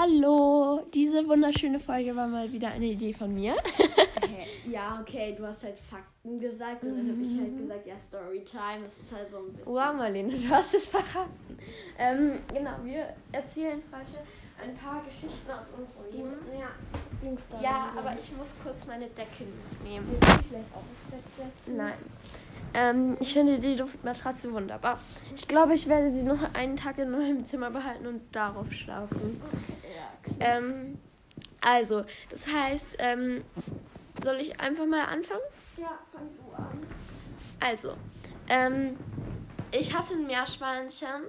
Hallo, diese wunderschöne Folge war mal wieder eine Idee von mir. okay. Ja, okay, du hast halt Fakten gesagt und dann habe ich halt gesagt, ja, Storytime, das ist halt so ein bisschen. Wow, Marlene, du hast es verraten. Ähm, genau, wir erzählen heute ein paar Geschichten aus unserem Leben. Ja, ja aber ich muss kurz meine Decke nehmen. Willst du vielleicht auch ins Bett setzen? Nein. Ähm, ich finde die Luftmatratze wunderbar. Ich glaube, ich werde sie noch einen Tag in meinem Zimmer behalten und darauf schlafen. Ja, okay. Ähm, also, das heißt, ähm, soll ich einfach mal anfangen? Ja, fang du an. Also, ähm, ich hatte ein Meerschweinchen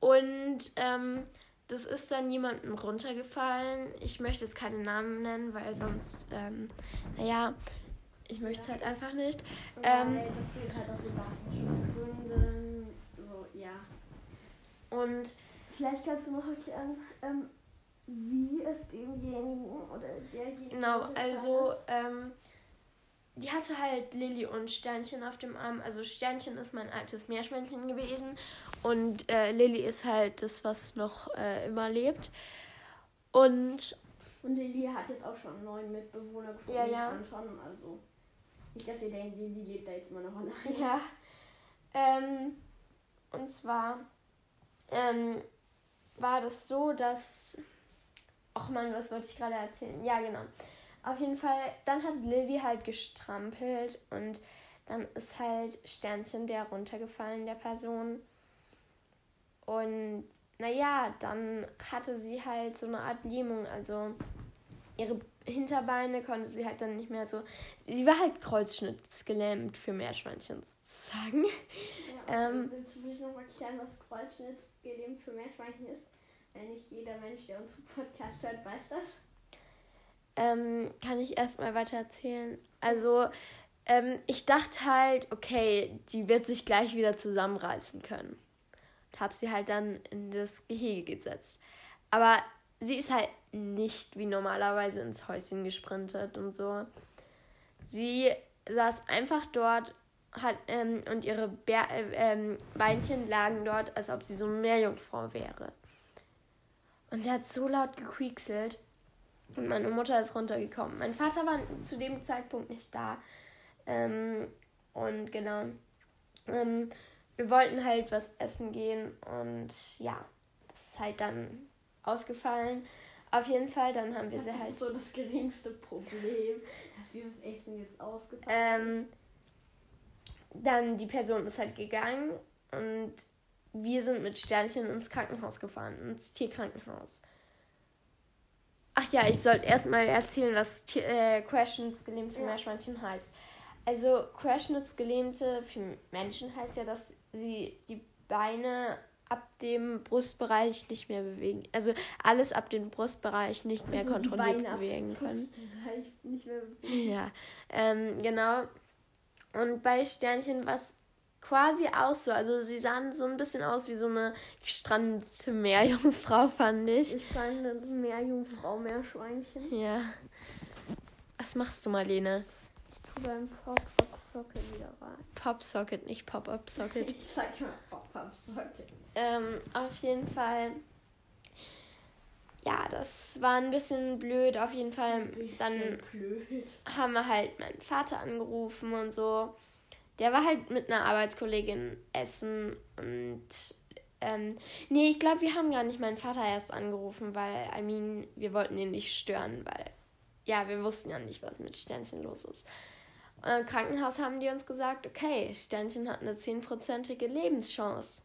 und ähm, das ist dann jemandem runtergefallen. Ich möchte jetzt keine Namen nennen, weil sonst, ähm, naja, ich möchte es halt einfach nicht. Ähm, Weil das geht halt aus den Datenschutzgründen. So, ja. Und vielleicht kannst du noch erklären, ähm, wie es demjenigen oder derjenigen. Genau, also ähm, die hatte halt Lilly und Sternchen auf dem Arm. Also Sternchen ist mein altes Meerschweinchen gewesen und äh, Lilly ist halt das, was noch äh, immer lebt. Und und Lilly hat jetzt auch schon einen neuen Mitbewohner gefunden. Ja, ja. Schon, also nicht, dass ihr denkt, Lilly lebt da jetzt immer noch allein. Ja. Ähm, und zwar ähm, war das so, dass. Ach man, was wollte ich gerade erzählen? Ja, genau. Auf jeden Fall, dann hat Lilly halt gestrampelt und dann ist halt Sternchen der runtergefallen, der Person. Und naja, dann hatte sie halt so eine Art Lähmung, also ihre Hinterbeine konnte sie halt dann nicht mehr so. Sie war halt kreuzschnittsgelähmt für Meerschweinchen sozusagen. Ja, ähm, willst du mich noch mal erklären, was kreuzschnittsgelähmt für Meerschweinchen ist? Wenn nicht jeder Mensch, der unseren Podcast hört, weiß das. Ähm, kann ich erstmal weiter erzählen? Also, ähm, ich dachte halt, okay, die wird sich gleich wieder zusammenreißen können. Und habe sie halt dann in das Gehege gesetzt. Aber sie ist halt nicht wie normalerweise ins Häuschen gesprintet und so. Sie saß einfach dort hat, ähm, und ihre Bär, äh, ähm, Beinchen lagen dort, als ob sie so eine Meerjungfrau wäre. Und sie hat so laut gequiekselt. Und meine Mutter ist runtergekommen. Mein Vater war zu dem Zeitpunkt nicht da. Ähm, und genau. Ähm, wir wollten halt was essen gehen und ja, das ist halt dann ausgefallen. Auf jeden Fall, dann haben wir das sie halt. Das ist so das geringste Problem, dass dieses Essen jetzt ausgefallen ähm, ist. Dann die Person ist halt gegangen und wir sind mit Sternchen ins Krankenhaus gefahren, ins Tierkrankenhaus. Ach ja, ich sollte erstmal erzählen, was Tier, äh, Querschnittsgelähmt für ja. Meerschweinchen heißt. Also Querschnittsgelähmte für Menschen heißt ja, dass sie die Beine ab dem Brustbereich nicht mehr bewegen. Also alles ab dem Brustbereich nicht mehr also kontrolliert bewegen können. Nicht mehr bewegen. Ja, ähm, genau. Und bei Sternchen was quasi auch so. Also sie sahen so ein bisschen aus wie so eine gestrandete Meerjungfrau, fand ich. Gestrandete Meerjungfrau, Meerschweinchen. Ja. Was machst du, Marlene? Ich tue beim Pop-Up-Socket wieder rein. Pop-Socket, nicht Pop-Up-Socket. ich sag mal Pop-Up-Socket. Ähm, auf jeden Fall. Ja, das war ein bisschen blöd. Auf jeden Fall. Dann blöd. haben wir halt meinen Vater angerufen und so. Der war halt mit einer Arbeitskollegin essen und ähm, nee, ich glaube, wir haben gar nicht meinen Vater erst angerufen, weil, I mean, wir wollten ihn nicht stören, weil, ja, wir wussten ja nicht, was mit Sternchen los ist. Und im Krankenhaus haben die uns gesagt, okay, Sternchen hat eine zehnprozentige Lebenschance.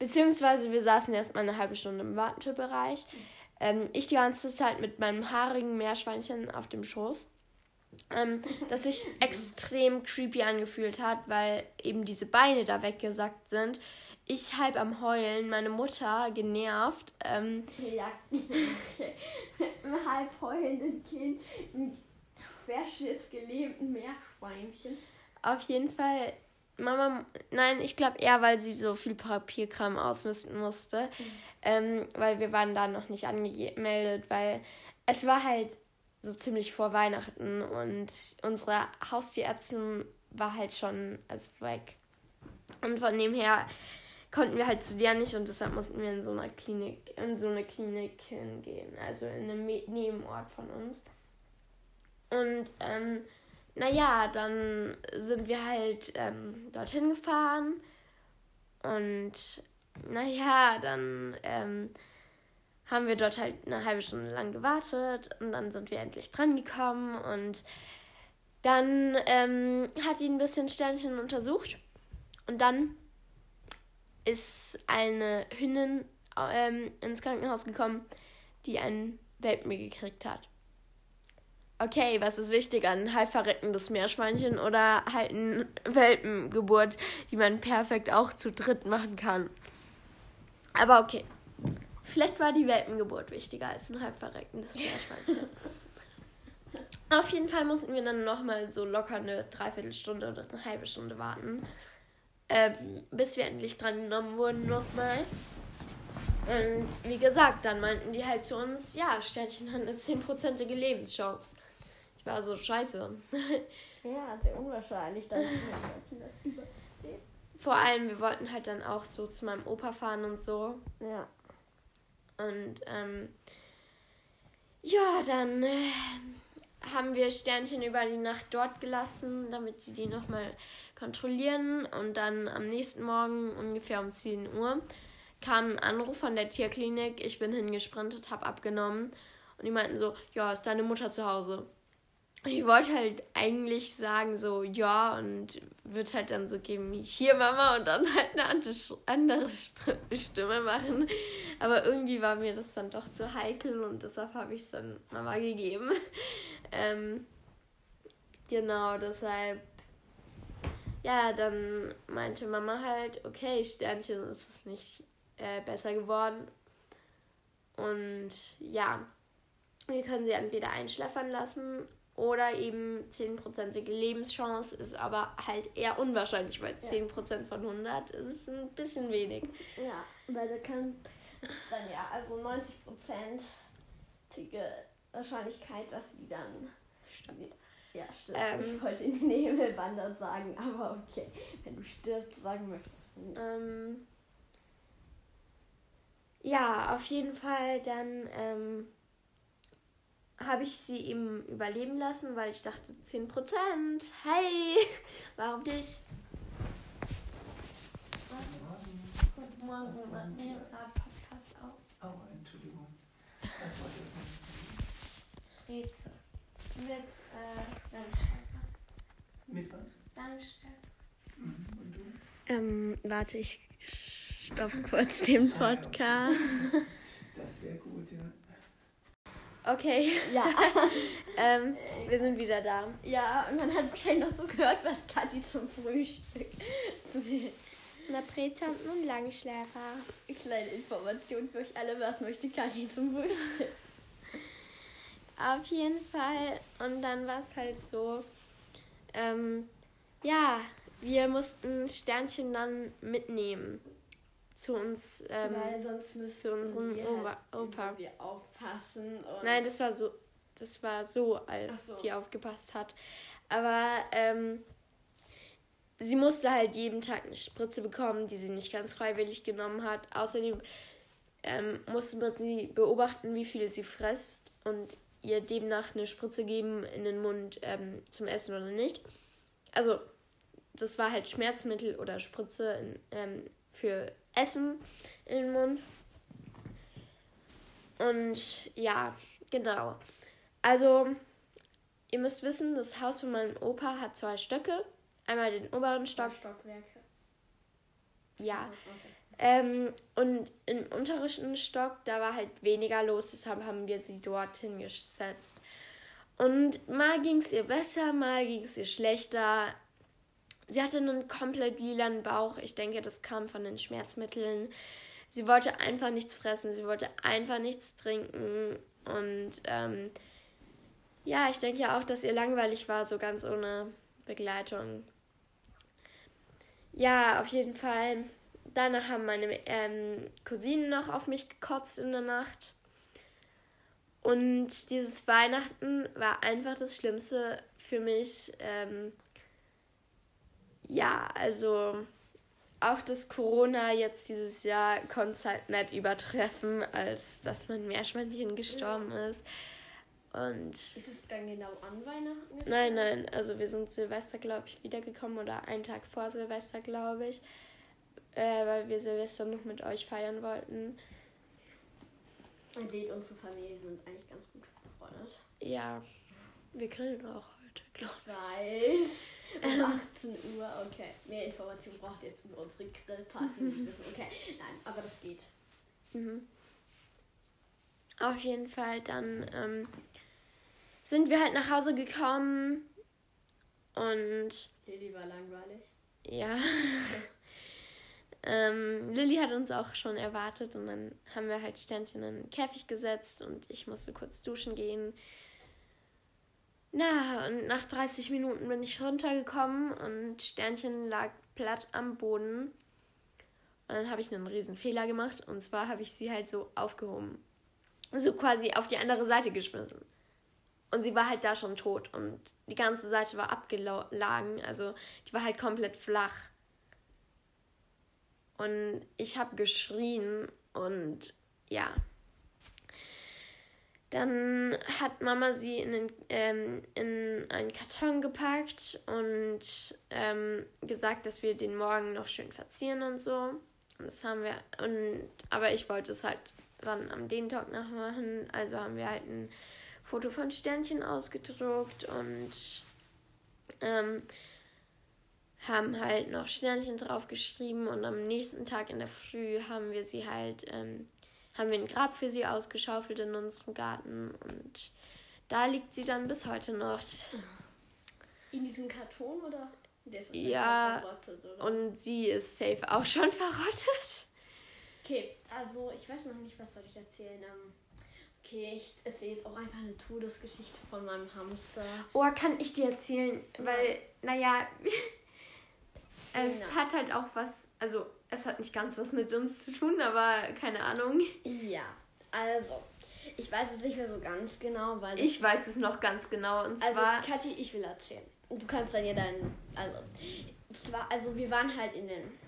Beziehungsweise wir saßen erstmal eine halbe Stunde im Wartebereich. Ähm, ich die ganze Zeit mit meinem haarigen Meerschweinchen auf dem Schoß. Ähm, das sich extrem creepy angefühlt hat, weil eben diese Beine da weggesackt sind. Ich halb am Heulen, meine Mutter genervt. Ähm, ja, halb heulenden Kind, querschnittsgelähmten Meerschweinchen. Auf jeden Fall Mama, nein, ich glaube eher, weil sie so viel Papierkram ausmisten musste. Mhm. Ähm, weil wir waren da noch nicht angemeldet, weil es war halt so ziemlich vor Weihnachten und unsere Haustierärztin war halt schon also weg. Und von dem her, konnten wir halt zu der nicht und deshalb mussten wir in so einer Klinik, in so eine Klinik hingehen, also in einem Nebenort von uns. Und ähm, naja, dann sind wir halt ähm, dorthin gefahren und naja, dann ähm, haben wir dort halt eine halbe Stunde lang gewartet und dann sind wir endlich dran gekommen und dann ähm, hat ihn ein bisschen Sternchen untersucht und dann ist eine Hündin ähm, ins Krankenhaus gekommen, die einen Welpen gekriegt hat. Okay, was ist wichtiger, ein halb verreckendes Meerschweinchen oder halt eine Welpengeburt, die man perfekt auch zu dritt machen kann? Aber okay, vielleicht war die Welpengeburt wichtiger als ein halb verreckendes Meerschweinchen. Auf jeden Fall mussten wir dann nochmal so locker eine Dreiviertelstunde oder eine halbe Stunde warten, ähm, bis wir endlich dran genommen wurden nochmal. Und wie gesagt, dann meinten die halt zu uns, ja, Sternchen hat eine 10%ige Lebenschance. Ich war so, scheiße. ja, sehr unwahrscheinlich, dass Sternchen das überlebt. Vor allem, wir wollten halt dann auch so zu meinem Opa fahren und so. Ja. Und ähm, ja, dann äh, haben wir Sternchen über die Nacht dort gelassen, damit die die nochmal kontrollieren. Und dann am nächsten Morgen ungefähr um 10 Uhr kam ein Anruf von der Tierklinik. Ich bin hingesprintet, habe abgenommen. Und die meinten so, ja, ist deine Mutter zu Hause? Ich wollte halt eigentlich sagen so, ja, und würde halt dann so geben, hier Mama, und dann halt eine andere Stimme machen. Aber irgendwie war mir das dann doch zu heikel und deshalb habe ich es dann Mama gegeben. Ähm, genau, deshalb, ja, dann meinte Mama halt, okay, Sternchen ist es nicht äh, besser geworden. Und ja, wir können sie entweder einschläfern lassen oder eben 10%ige Lebenschance ist aber halt eher unwahrscheinlich, weil ja. 10% von 100 ist ein bisschen wenig. Ja, weil da kann dann ja, also 90%ige Wahrscheinlichkeit, dass die dann stirbt. Ja, stimmt. Ähm, ich wollte in den Himmel wandern sagen, aber okay. Wenn du stirbst, sagen möchtest. Ähm, ja, auf jeden Fall dann ähm, habe ich sie eben überleben lassen, weil ich dachte 10%. Hey, warum nicht? Guten Morgen, wir nehmen gerade Podcast auf. Oh, Entschuldigung. Das ich nicht. Rätsel. Mit äh, Landschreiber. Mit was? Landschreiber. Mhm. Und du? Ähm, warte, ich stopp kurz den Podcast. Das wäre gut, ja. Okay. Ja. ähm, wir sind wieder da. Ja, und man hat wahrscheinlich noch so gehört, was Kathi zum Frühstück will. Na, Brezel und Langschläfer. Kleine Information für euch alle, was möchte Kathi zum Frühstück? Auf jeden Fall. Und dann war es halt so, ähm, ja, wir mussten Sternchen dann mitnehmen zu uns, ähm, Weil sonst müssen zu unserem wir Opa. Halt Opa. Wir aufpassen. Nein, das war so, das war so, als so. die aufgepasst hat. Aber ähm, sie musste halt jeden Tag eine Spritze bekommen, die sie nicht ganz freiwillig genommen hat. Außerdem ähm, musste man sie beobachten, wie viel sie frisst und ihr demnach eine Spritze geben in den Mund ähm, zum Essen oder nicht. Also, das war halt Schmerzmittel oder Spritze in, ähm, für Essen in den Mund. Und ja, genau. Also, ihr müsst wissen, das Haus von meinem Opa hat zwei Stöcke. Einmal den oberen Stock. Stockwerke. Ja. Okay. Ähm, und im unteren Stock, da war halt weniger los, deshalb haben wir sie dort hingesetzt. Und mal ging es ihr besser, mal ging es ihr schlechter. Sie hatte einen komplett lilanen Bauch. Ich denke, das kam von den Schmerzmitteln. Sie wollte einfach nichts fressen, sie wollte einfach nichts trinken. Und ähm, ja, ich denke ja auch, dass ihr langweilig war, so ganz ohne Begleitung. Ja, auf jeden Fall Danach haben meine ähm, Cousinen noch auf mich gekotzt in der Nacht. Und dieses Weihnachten war einfach das Schlimmste für mich. Ähm, ja, also auch das Corona jetzt dieses Jahr konnte es halt nicht übertreffen, als dass mein Meerschweinchen gestorben ja. ist. Und ist es dann genau an Weihnachten? Nein, nein, also wir sind Silvester, glaube ich, wiedergekommen oder einen Tag vor Silvester, glaube ich, äh, weil wir Silvester noch mit euch feiern wollten. Und die unsere Familie sind eigentlich ganz gut befreundet. Ja, wir grillen auch heute, glaube ich. weiß. Um 18 Uhr, okay. Mehr Informationen braucht ihr jetzt über unsere Grillparty nicht wissen. Okay, nein, aber das geht. Mhm. Auf jeden Fall, dann ähm, sind wir halt nach Hause gekommen und. Lilly war langweilig. Ja. ähm, Lilly hat uns auch schon erwartet und dann haben wir halt Sternchen in den Käfig gesetzt und ich musste kurz duschen gehen. Na, und nach 30 Minuten bin ich runtergekommen und Sternchen lag platt am Boden. Und dann habe ich einen riesen Fehler gemacht und zwar habe ich sie halt so aufgehoben. So quasi auf die andere Seite geschmissen. Und sie war halt da schon tot und die ganze Seite war abgelagen, also die war halt komplett flach. Und ich habe geschrien und ja, dann hat Mama sie in, den, ähm, in einen Karton gepackt und ähm, gesagt, dass wir den morgen noch schön verzieren und so. Und das haben wir, und, aber ich wollte es halt dann am den Tag noch machen. Also haben wir halt ein Foto von Sternchen ausgedruckt und ähm, haben halt noch Sternchen drauf geschrieben und am nächsten Tag in der Früh haben wir sie halt ähm, haben wir ein Grab für sie ausgeschaufelt in unserem Garten und da liegt sie dann bis heute noch. In diesem Karton oder? ja, oder? und sie ist safe auch schon verrottet. Okay, also ich weiß noch nicht, was soll ich erzählen. Ähm, okay, ich erzähle jetzt auch einfach eine Todesgeschichte von meinem Hamster. Oh, kann ich dir erzählen? Weil, naja, es ja. hat halt auch was, also es hat nicht ganz was mit uns zu tun, aber keine Ahnung. Ja, also, ich weiß es nicht mehr so ganz genau, weil. Ich weiß es noch ganz genau und also, zwar. Also, Kathi, ich will erzählen. Du kannst dann ja deinen. Also, zwar, also wir waren halt in den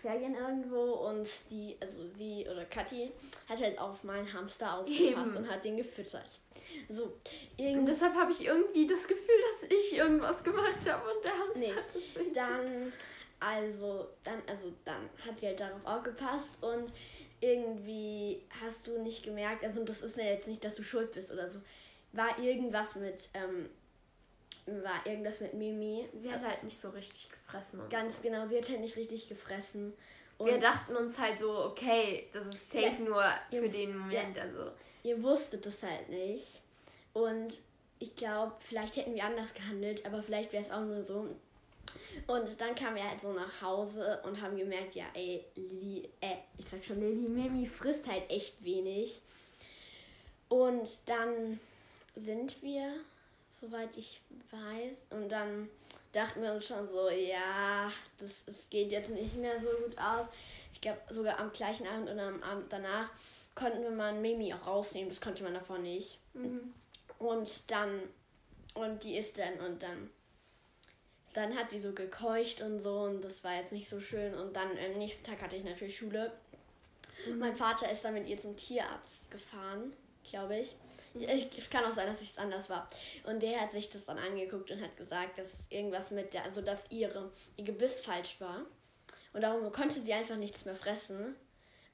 Ferien irgendwo und die, also sie oder Kathi hat halt auf meinen Hamster aufgepasst Eben. und hat den gefüttert. So, irgend und deshalb habe ich irgendwie das Gefühl, dass ich irgendwas gemacht habe und der Hamster nee, hat deswegen. Dann also dann, also dann hat sie halt darauf aufgepasst und irgendwie hast du nicht gemerkt, also das ist ja jetzt nicht, dass du schuld bist oder so. War irgendwas mit, ähm, war irgendwas mit Mimi. Sie hat halt nicht so richtig gefressen. Und ganz so. genau, sie hat halt nicht richtig gefressen. Und wir dachten uns halt so, okay, das ist safe ja, nur für den Moment. Ja, also. Ihr wusstet das halt nicht. Und ich glaube, vielleicht hätten wir anders gehandelt, aber vielleicht wäre es auch nur so, und dann kamen wir halt so nach Hause und haben gemerkt, ja, ey, Lili, äh, ich sag schon, Lili Mimi frisst halt echt wenig. Und dann sind wir, soweit ich weiß, und dann dachten wir uns schon so, ja, das, das geht jetzt nicht mehr so gut aus. Ich glaube, sogar am gleichen Abend und am Abend danach konnten wir mal Mimi auch rausnehmen. Das konnte man davor nicht. Mhm. Und dann, und die ist dann, und dann dann hat sie so gekeucht und so und das war jetzt nicht so schön. Und dann am nächsten Tag hatte ich natürlich Schule. Mhm. Mein Vater ist dann mit ihr zum Tierarzt gefahren, glaube ich. Es kann auch sein, dass es anders war. Und der hat sich das dann angeguckt und hat gesagt, dass irgendwas mit der, also dass ihre, ihr Gebiss falsch war. Und darum konnte sie einfach nichts mehr fressen.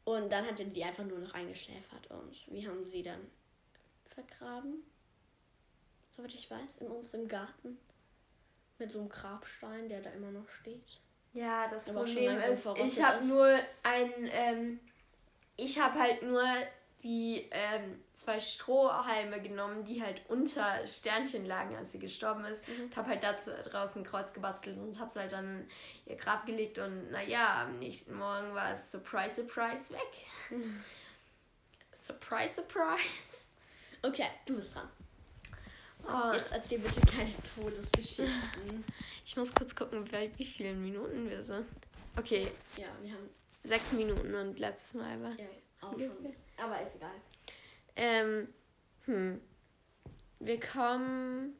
Und dann hat er die einfach nur noch eingeschläfert. Und wir haben sie dann vergraben. Soweit ich weiß, in unserem Garten. Mit so einem Grabstein, der da immer noch steht. Ja, das Aber Problem ist, ich habe nur ein, ähm, ich habe halt nur die ähm, zwei Strohhalme genommen, die halt unter Sternchen lagen, als sie gestorben ist. Mhm. Und habe halt dazu draußen ein Kreuz gebastelt und habe es halt dann ihr Grab gelegt. Und naja, am nächsten Morgen war es Surprise, Surprise weg. Mhm. Surprise, Surprise. Okay, du bist dran. Oh. Jetzt erzähl bitte keine Todesgeschichten. ich muss kurz gucken, wie, wie viele Minuten wir sind. Okay. Ja, wir haben. Sechs Minuten und letztes Mal war. Ja, auch schon. Aber ist egal. Ähm, hm. Wir kommen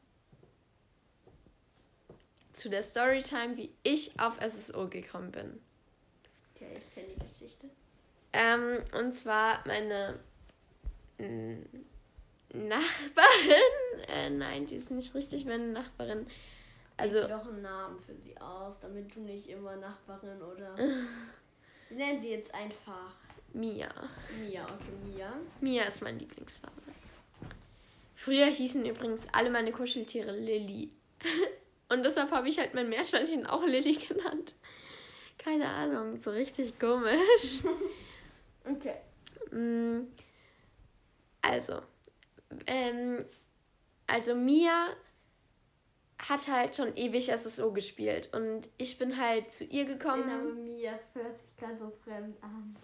zu der Storytime, wie ich auf SSO gekommen bin. Ähm, und zwar meine mm, Nachbarin. Äh, nein, die ist nicht richtig meine Nachbarin. Also, dir doch einen Namen für sie aus, damit du nicht immer Nachbarin oder. Wir nennen sie jetzt einfach Mia. Mia. Okay, Mia. Mia ist mein Lieblingsfarbe. Früher hießen übrigens alle meine Kuscheltiere Lilly. Und deshalb habe ich halt mein Meerschweinchen auch Lilly genannt. Keine Ahnung, so richtig komisch. Okay. Mm, Also, ähm, also Mia hat halt schon ewig SSO gespielt und ich bin halt zu ihr Der gekommen. Name Mia hört sich ganz so fremd an.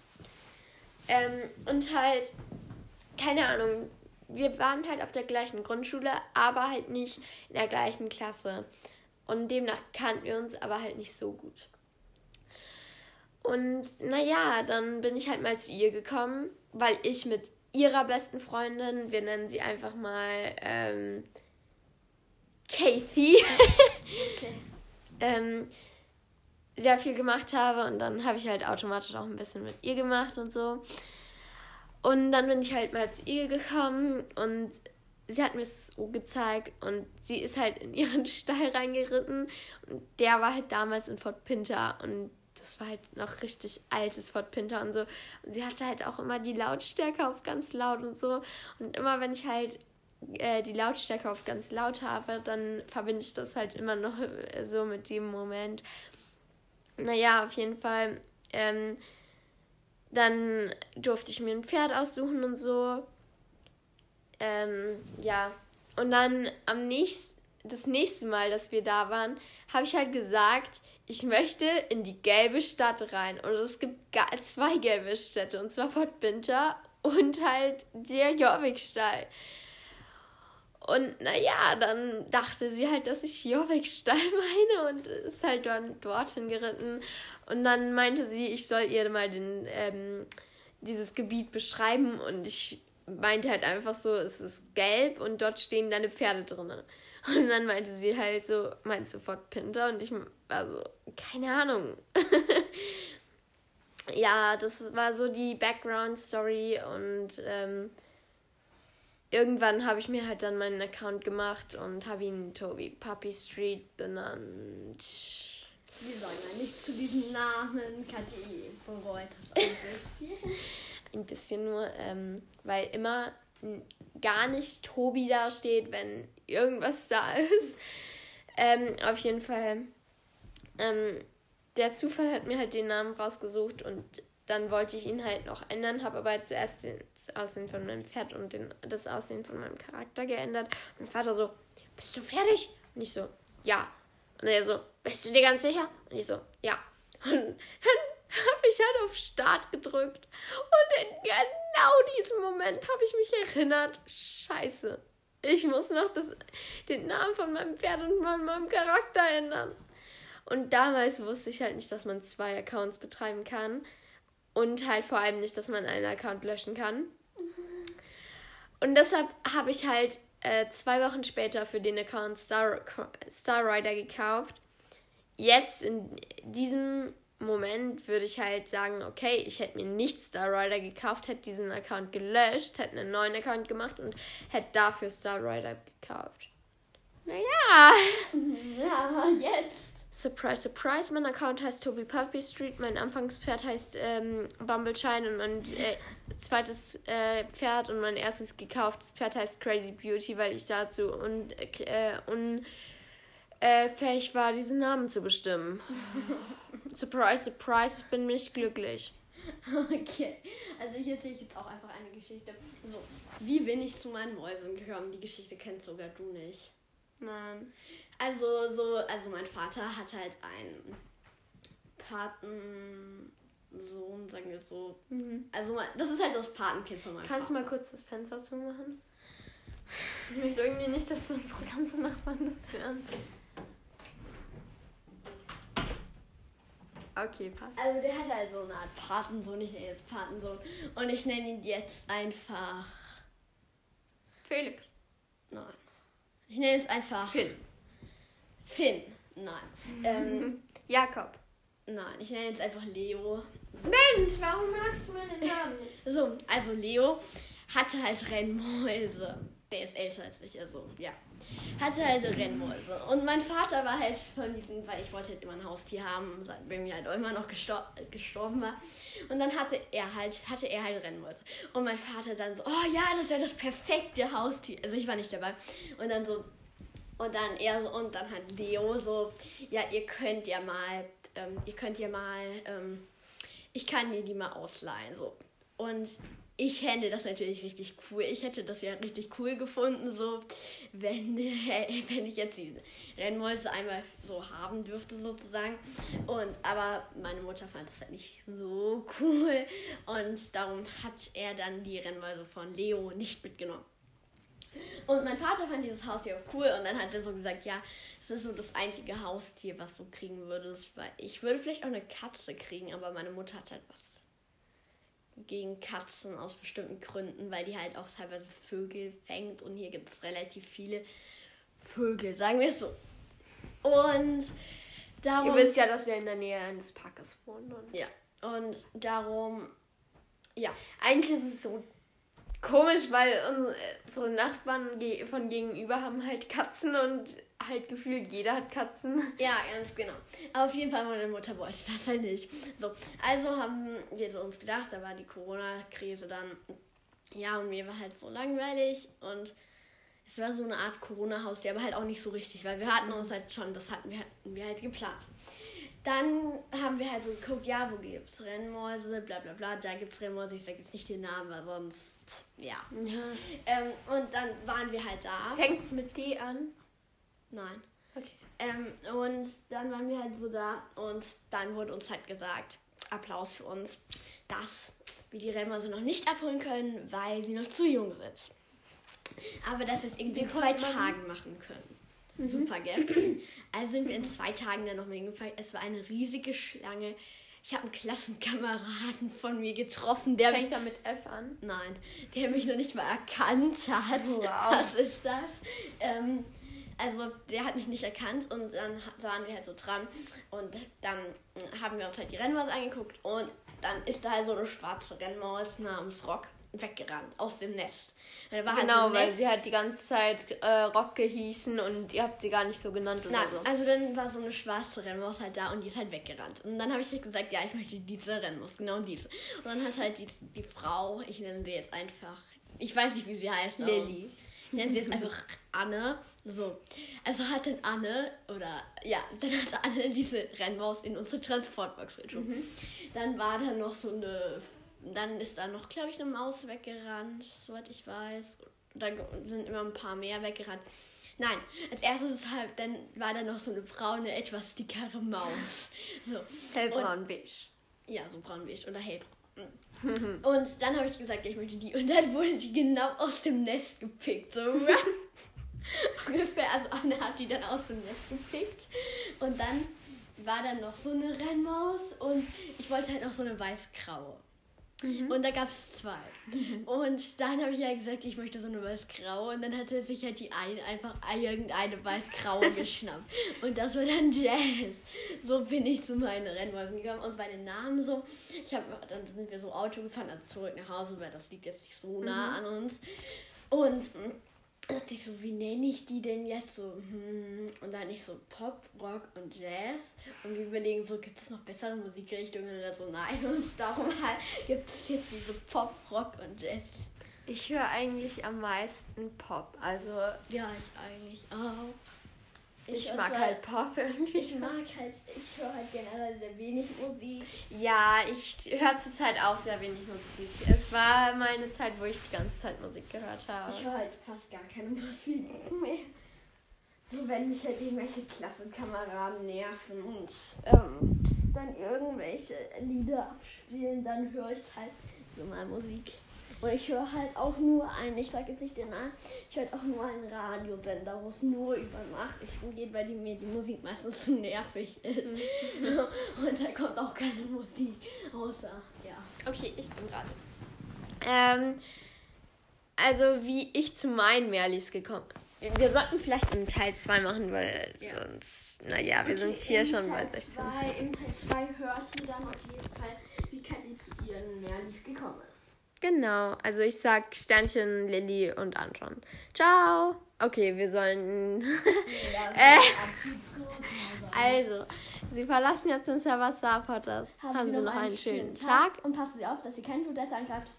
Ähm, und halt, keine Ahnung, wir waren halt auf der gleichen Grundschule, aber halt nicht in der gleichen Klasse. Und demnach kannten wir uns aber halt nicht so gut. Und naja, dann bin ich halt mal zu ihr gekommen, weil ich mit ihrer besten Freundin, wir nennen sie einfach mal ähm, Kathy, Okay. ähm, sehr viel gemacht habe und dann habe ich halt automatisch auch ein bisschen mit ihr gemacht und so. Und dann bin ich halt mal zu ihr gekommen und sie hat mir es so gezeigt und sie ist halt in ihren Stall reingeritten und der war halt damals in Fort Pinter und das war halt noch richtig altes Fort Pinter und so. Und sie hatte halt auch immer die Lautstärke auf ganz laut und so. Und immer wenn ich halt äh, die Lautstärke auf ganz laut habe, dann verbinde ich das halt immer noch äh, so mit dem Moment. Naja, auf jeden Fall. Ähm, dann durfte ich mir ein Pferd aussuchen und so. Ähm, ja. Und dann am nächsten, das nächste Mal, dass wir da waren, habe ich halt gesagt, ich möchte in die gelbe Stadt rein. Und es gibt zwei gelbe Städte, und zwar Fort Binter und halt der Jorvikstall. Und naja, dann dachte sie halt, dass ich Jorvikstall meine und ist halt dann dorthin geritten. Und dann meinte sie, ich soll ihr mal den, ähm, dieses Gebiet beschreiben und ich meinte halt einfach so, es ist gelb und dort stehen deine Pferde drinne. Und dann meinte sie halt so, meint sofort Pinter und ich war so, keine Ahnung. ja, das war so die Background-Story und ähm, irgendwann habe ich mir halt dann meinen Account gemacht und habe ihn Toby Puppy Street benannt. Wir sagen ja nicht zu diesem Namen. Kathi bereut das ein bisschen. Ein bisschen nur, ähm, weil immer gar nicht Tobi da steht, wenn irgendwas da ist. Ähm, auf jeden Fall. Ähm, der Zufall hat mir halt den Namen rausgesucht und dann wollte ich ihn halt noch ändern, habe aber zuerst das Aussehen von meinem Pferd und den, das Aussehen von meinem Charakter geändert. Mein Vater so, bist du fertig? Und ich so, ja. Und er so, bist du dir ganz sicher? Und ich so, ja. Und dann habe ich halt auf Start gedrückt. Und in genau diesem Moment habe ich mich erinnert, scheiße, ich muss noch das, den Namen von meinem Pferd und von meinem Charakter ändern. Und damals wusste ich halt nicht, dass man zwei Accounts betreiben kann. Und halt vor allem nicht, dass man einen Account löschen kann. Und deshalb habe ich halt äh, zwei Wochen später für den Account Star, Star Rider gekauft. Jetzt in diesem Moment würde ich halt sagen, okay, ich hätte mir nicht Star Rider gekauft, hätte diesen Account gelöscht, hätte einen neuen Account gemacht und hätte dafür Star Rider gekauft. Naja. Ja, jetzt. Surprise, surprise. Mein Account heißt Toby Puppy Street. Mein Anfangspferd heißt ähm, Bumbleshine und mein äh, zweites äh, Pferd und mein erstes gekauftes Pferd heißt Crazy Beauty, weil ich dazu un, äh, un, äh, fähig war, diesen Namen zu bestimmen. surprise, surprise. Ich bin nicht glücklich. Okay, also ich erzähle jetzt auch einfach eine Geschichte. So, wie bin ich zu meinen Mäusen gekommen? Die Geschichte kennst sogar du nicht. Nein. Also so, also mein Vater hat halt einen Patensohn, sagen wir so. Also mein- das ist halt das Patenkind von meinem Kannst du Vater. mal kurz das Fenster zumachen? Ich möchte irgendwie nicht, dass unsere ganzen Nachbarn das hören. Okay, passt. Also der hat halt so eine Art Patensohn, ich nenne jetzt Patensohn. Und ich nenne ihn jetzt einfach. Felix. Nein. Ich nenne es einfach. Finn. Finn. Nein. Ähm, Jakob. nein, ich nenne jetzt einfach Leo. Mensch, warum magst du meinen Namen nicht? So, also Leo hatte halt Rennmäuse. Der ist älter als ich, also ja. Hatte halt Rennmäuse. Und mein Vater war halt von diesen, weil ich wollte halt immer ein Haustier haben, bei mir halt auch immer noch gestor gestorben war. Und dann hatte er halt, hatte er halt Rennmäuse. Und mein Vater dann so, oh ja, das wäre das perfekte Haustier. Also ich war nicht dabei. Und dann so, und dann er so, und dann hat Leo so, ja, ihr könnt ja mal, ähm, ihr könnt ja mal, ähm, ich kann dir die mal ausleihen. So. Und ich fände das natürlich richtig cool. Ich hätte das ja richtig cool gefunden, so wenn, wenn ich jetzt die Rennmäuse einmal so haben dürfte, sozusagen. Und aber meine Mutter fand das halt nicht so cool. Und darum hat er dann die Rennmäuse von Leo nicht mitgenommen. Und mein Vater fand dieses Haustier auch cool und dann hat er so gesagt, ja, das ist so das einzige Haustier, was du kriegen würdest, weil ich würde vielleicht auch eine Katze kriegen, aber meine Mutter hat halt was gegen Katzen aus bestimmten Gründen, weil die halt auch teilweise Vögel fängt und hier gibt es relativ viele Vögel, sagen wir es so. Und darum. Ihr wisst ja, dass wir in der Nähe eines Parkes wohnen. Ja, und darum. Ja, Eigentlich ist es so komisch, weil unsere, Nachbarn von gegenüber haben halt Katzen und halt gefühlt jeder hat Katzen. Ja, ganz genau. Aber auf jeden Fall, meine Mutter wollte das halt nicht. So, also haben wir so uns gedacht, da war die Corona-Krise dann. Ja, und mir war halt so langweilig und es war so eine Art Corona-Haustier, aber halt auch nicht so richtig, weil wir hatten uns halt schon, das hatten wir, hatten wir halt geplant. Dann haben wir halt so geguckt, ja, wo gibt's Rennmäuse, bla bla bla, da gibt's Rennmäuse, ich sag jetzt nicht den Namen, weil sonst, ja. Ja. Ähm, und dann waren wir halt da. Fängt's mit D an? Nein. Okay. Ähm, und dann waren wir halt so da und dann wurde uns halt gesagt, Applaus für uns, dass wir die Rennmäuse noch nicht abholen können, weil sie noch zu jung sind. Aber dass wir es irgendwie in zwei Tagen machen können. Super, gell? Also sind wir in zwei Tagen dann nochmal hingefahren. Es war eine riesige Schlange. Ich habe einen Klassenkameraden von mir getroffen, der mich Fängt er mit F an? Nein, der mich noch nicht mal erkannt hat. Wow. Was ist das? Ähm, also der hat mich nicht erkannt und dann waren wir halt so dran und dann haben wir uns halt die Rennmaus angeguckt und dann ist da halt so eine schwarze Rennmaus namens Rock weggerannt aus dem Nest. War halt so Genau, weil Nest. sie halt die ganze Zeit äh, Rocke hießen und ihr habt sie gar nicht so genannt oder Nein, so. also dann war so eine schwarze Rennmaus halt da und die ist halt weggerannt. Und dann habe ich halt gesagt, ja, ich möchte diese Rennmaus, genau diese. Und dann hat halt die, die Frau, ich nenne sie jetzt einfach, ich weiß nicht, wie sie heißt. aber- Lilly. Ich nenne sie jetzt einfach Anne. So. Also hat dann Anne, oder ja, dann hat Anne diese Rennmaus in unsere Transportbox geschoben. Dann war da noch so eine, dann ist da noch, glaube ich, eine Maus weggerannt, soweit ich weiß. Dann sind immer ein paar mehr weggerannt. Nein, als erstes ist halt, dann war da noch so eine braune, etwas dickere Maus. So. Hellbraun beige. Ja, so braun-beige oder hellbraun. Und dann habe ich gesagt, ich möchte die. Und dann wurde die genau aus dem Nest gepickt. So ungefähr. Also Anne hat die dann aus dem Nest gepickt. Und dann war dann noch so eine Rennmaus und ich wollte halt noch so eine weiß-graue. Und da gab es zwei. Und dann habe ich ja gesagt, ich möchte so eine weiß-graue. Und dann hatte sich halt die eine einfach irgendeine weiß-graue geschnappt. Und das war dann Jazz. So bin ich zu meinen Rennmäusen gekommen. Und bei den Namen so, ich habe dann sind wir so Auto gefahren, also zurück nach Hause, weil das liegt jetzt nicht so nah an uns. Und dachte ich so, wie nenne ich die denn jetzt so? Hm, und dann ich so Pop, Rock und Jazz. Und wir überlegen so, gibt es noch bessere Musikrichtungen oder so? Nein. Und darum halt gibt es jetzt diese Pop, Rock und Jazz. Ich höre eigentlich am meisten Pop. Also Ja, ich eigentlich auch. Ich, höre mag halt Pop irgendwie. Ich mag halt, ich höre halt generell sehr wenig Musik. Ja, ich höre zurzeit auch sehr wenig Musik. Es war mal eine Zeit, wo ich die ganze Zeit Musik gehört habe. Ich höre halt fast gar keine Musik mehr. Nur wenn mich halt irgendwelche Klassenkameraden nerven und ähm, dann irgendwelche Lieder abspielen, dann höre ich halt so mal Musik. Und ich höre halt auch nur einen, ich sage jetzt nicht den Namen, ich höre halt auch nur einen Radiosender, wo es nur über Nachrichten geht, weil die, mir die Musik meistens zu nervig ist. Und da kommt auch keine Musik, außer, ja. Okay, ich bin gerade. Ähm, also wie ich zu meinen Merlis gekommen Wir sollten vielleicht einen Teil 2 machen, weil Ja. sonst, naja, wir sind hier schon bei Teil 16. Zwei, in Teil 2 hört ihr dann auf jeden Fall, wie zu ihren Merlis gekommen ist. Genau, also ich sag Sternchen, Lilly und Anton. Ciao. Okay, wir sollen. Äh. also, sie verlassen jetzt den Server Star Potters. Haben, Sie noch einen schönen Tag. Und passen Sie auf, dass Sie keinen Todesser angreift.